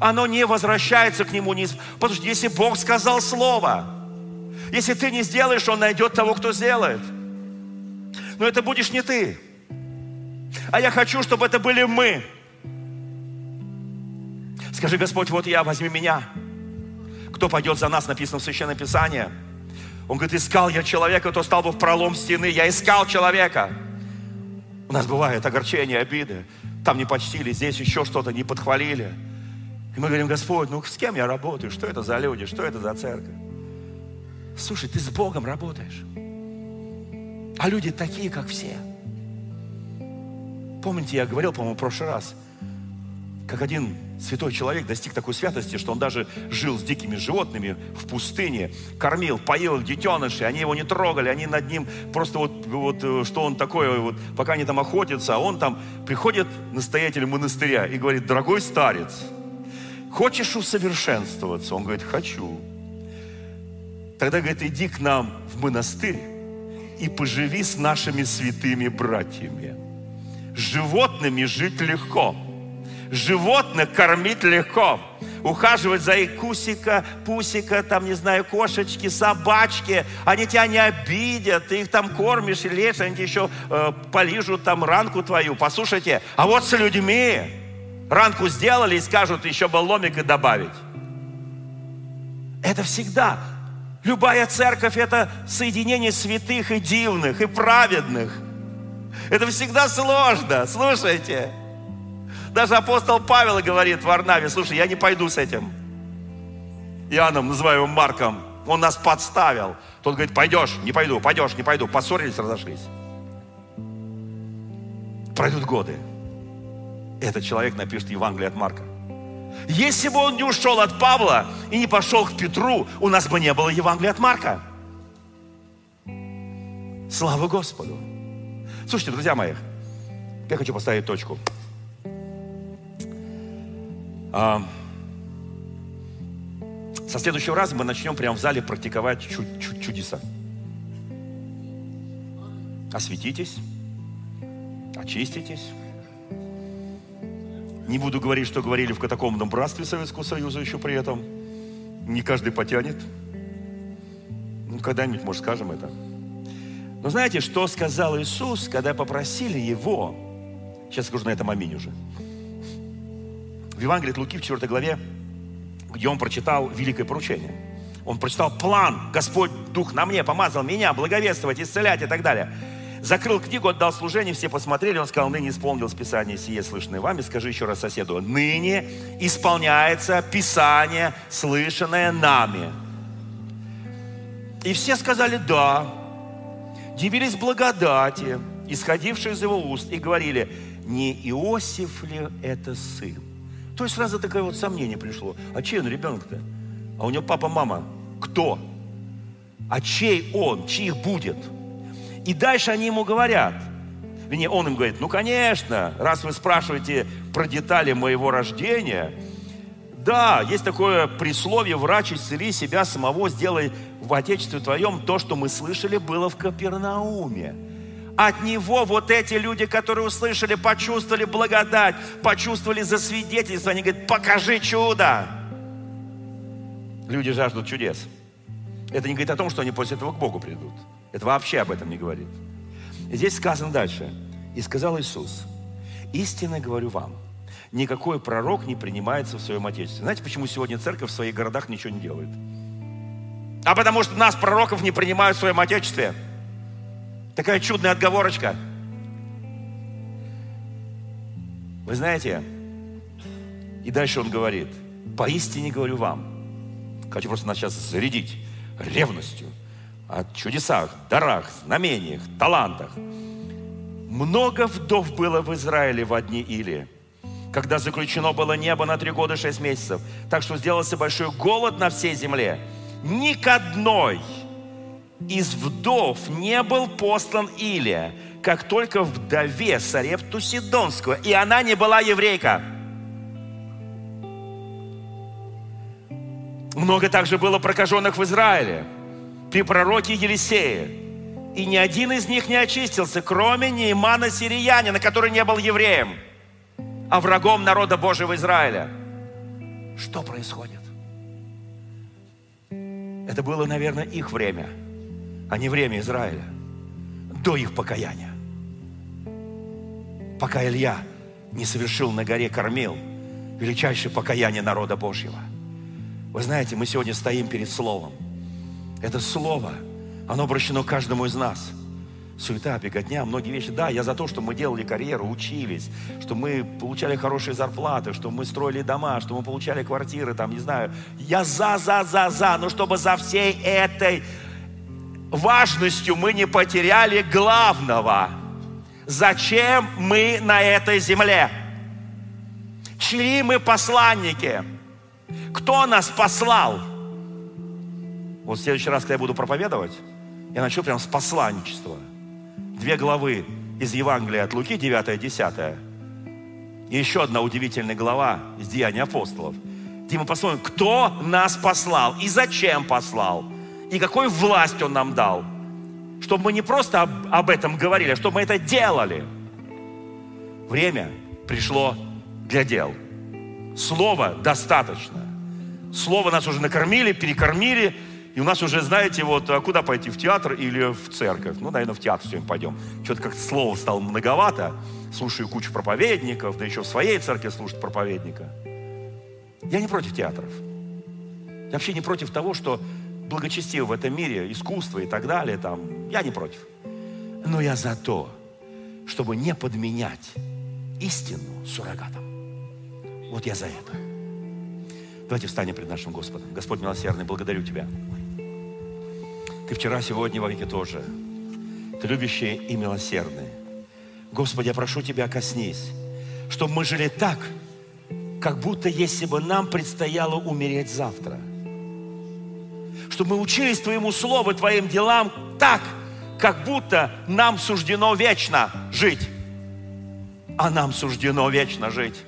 Оно не возвращается к нему, не... потому что если Бог сказал слово, если ты не сделаешь, Он найдет того, кто сделает. Но это будешь не ты. А я хочу, чтобы это были мы. Скажи, Господь, вот я, возьми меня. Кто пойдет за нас, написано в Священном Писании. Он говорит, искал я человека, кто стал бы в пролом стены. Я искал человека. У нас бывает огорчение, обиды. Там не почтили, здесь еще что-то, не подхвалили. И мы говорим, Господь, ну с кем я работаю? Что это за люди? Что это за церковь? Слушай, ты с Богом работаешь. А люди такие, как все. Помните, я говорил, по-моему, в прошлый раз, как один святой человек достиг такой святости, что он даже жил с дикими животными в пустыне, кормил, поил детенышей, они его не трогали, они над ним просто вот, вот э, что он такое, вот, пока они там охотятся, а он там приходит настоятель монастыря и говорит, дорогой старец, хочешь усовершенствоваться? Он говорит, хочу. Тогда, говорит, иди к нам в монастырь и поживи с нашими святыми братьями. животными жить легко – Животных кормить легко. Ухаживать за их кусика, пусика, там, не знаю, кошечки, собачки. Они тебя не обидят. Ты их там кормишь и лечишь, они еще э, полижут там ранку твою. Послушайте, а вот с людьми ранку сделали и скажут, еще бы ломик и добавить. Это всегда Любая церковь – это соединение святых и дивных, и праведных. Это всегда сложно, слушайте. Даже апостол Павел говорит Варнаве, слушай, я не пойду с этим. Иоанном, называемым Марком, он нас подставил. Тот говорит, пойдешь, не пойду, пойдешь, не пойду. Поссорились, разошлись. Пройдут годы. Этот человек напишет Евангелие от Марка. Если бы он не ушел от Павла и не пошел к Петру, у нас бы не было Евангелия от Марка. Слава Господу. Слушайте, друзья мои, я хочу поставить точку. А, со следующего раза мы начнем прямо в зале практиковать чу- чу- чудеса. Осветитесь, очиститесь. Не буду говорить, что говорили в катакомбном братстве Советского Союза еще при этом. Не каждый потянет. Ну, когда-нибудь, может, скажем это. Но знаете, что сказал Иисус, когда попросили Его? Сейчас скажу на этом аминь уже. В Евангелии от Луки в 4 главе, где Он прочитал великое поручение. Он прочитал план. Господь, Дух на мне помазал меня благовествовать, исцелять и так далее. Закрыл книгу, отдал служение, все посмотрели, он сказал, ныне исполнилось Писание сие, слышанное вами. Скажи еще раз соседу, ныне исполняется Писание, слышанное нами. И все сказали «да». Дивились благодати, исходившей из его уст, и говорили, не Иосиф ли это сын? То есть сразу такое вот сомнение пришло. А чей он ребенок-то? А у него папа, мама. Кто? А чей он? Чьих будет? И дальше они ему говорят. Вернее, он им говорит, ну, конечно, раз вы спрашиваете про детали моего рождения, да, есть такое присловие, врач, исцели себя самого, сделай в Отечестве твоем то, что мы слышали, было в Капернауме. От него вот эти люди, которые услышали, почувствовали благодать, почувствовали засвидетельство, они говорят, покажи чудо. Люди жаждут чудес. Это не говорит о том, что они после этого к Богу придут. Это вообще об этом не говорит. И здесь сказано дальше. И сказал Иисус, истинно говорю вам, никакой пророк не принимается в своем Отечестве. Знаете, почему сегодня церковь в своих городах ничего не делает? А потому что нас, пророков, не принимают в своем Отечестве. Такая чудная отговорочка. Вы знаете, и дальше он говорит, поистине говорю вам, хочу просто нас сейчас зарядить ревностью о чудесах, дарах, знамениях, талантах. Много вдов было в Израиле в одни или, когда заключено было небо на три года шесть месяцев, так что сделался большой голод на всей земле. Ни к одной из вдов не был послан Илия, как только вдове Сарепту Сидонского, и она не была еврейка. Много также было прокаженных в Израиле при пророке Елисее. И ни один из них не очистился, кроме Неймана Сириянина, который не был евреем, а врагом народа Божьего Израиля. Что происходит? Это было, наверное, их время, а не время Израиля, до их покаяния. Пока Илья не совершил на горе Кормил величайшее покаяние народа Божьего. Вы знаете, мы сегодня стоим перед Словом. Это Слово, оно обращено каждому из нас. Суета, беготня, многие вещи. Да, я за то, что мы делали карьеру, учились, что мы получали хорошие зарплаты, что мы строили дома, что мы получали квартиры, там, не знаю. Я за, за, за, за, но чтобы за всей этой важностью мы не потеряли главного. Зачем мы на этой земле? Чьи мы посланники? Кто нас послал? Вот в следующий раз, когда я буду проповедовать, я начну прямо с посланничества. Две главы из Евангелия от Луки, 9 и 10. И еще одна удивительная глава из Деяний апостолов. Мы посмотрим, кто нас послал и зачем послал. И какую власть Он нам дал. Чтобы мы не просто об, об этом говорили, а чтобы мы это делали. Время пришло для дел. Слова достаточно. Слово нас уже накормили, перекормили, и у нас уже, знаете, вот а куда пойти, в театр или в церковь? Ну, наверное, в театр сегодня пойдем. Что-то как-то слово стало многовато. Слушаю кучу проповедников, да еще в своей церкви слушать проповедника. Я не против театров. Я вообще не против того, что благочестиво в этом мире, искусство и так далее, там, я не против. Но я за то, чтобы не подменять истину суррогатом. Вот я за это. Давайте встанем пред нашим Господом. Господь милосердный, благодарю Тебя. Ты вчера, сегодня, во веки тоже. Ты любящий и милосердный. Господи, я прошу Тебя, коснись, чтобы мы жили так, как будто если бы нам предстояло умереть завтра. Чтобы мы учились Твоему Слову, Твоим делам так, как будто нам суждено вечно жить. А нам суждено вечно жить.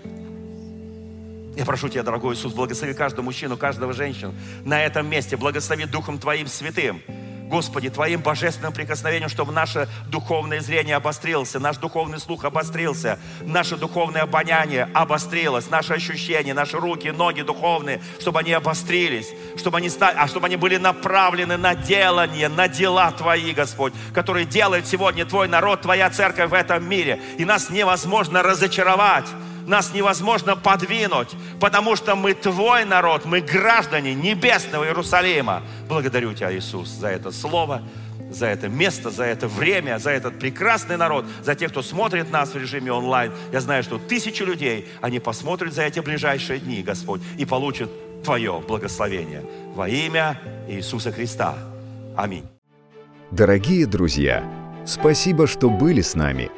Я прошу Тебя, дорогой Иисус, благослови каждого мужчину, каждого женщину на этом месте. Благослови Духом Твоим святым. Господи, Твоим божественным прикосновением, чтобы наше духовное зрение обострилось, наш духовный слух обострился, наше духовное обоняние обострилось, наши ощущения, наши руки, ноги духовные, чтобы они обострились, чтобы они стали, а чтобы они были направлены на делание, на дела Твои, Господь, которые делает сегодня Твой народ, Твоя церковь в этом мире. И нас невозможно разочаровать нас невозможно подвинуть, потому что мы Твой народ, мы граждане небесного Иерусалима. Благодарю Тебя, Иисус, за это слово, за это место, за это время, за этот прекрасный народ, за тех, кто смотрит нас в режиме онлайн. Я знаю, что тысячи людей, они посмотрят за эти ближайшие дни, Господь, и получат Твое благословение. Во имя Иисуса Христа. Аминь. Дорогие друзья, спасибо, что были с нами –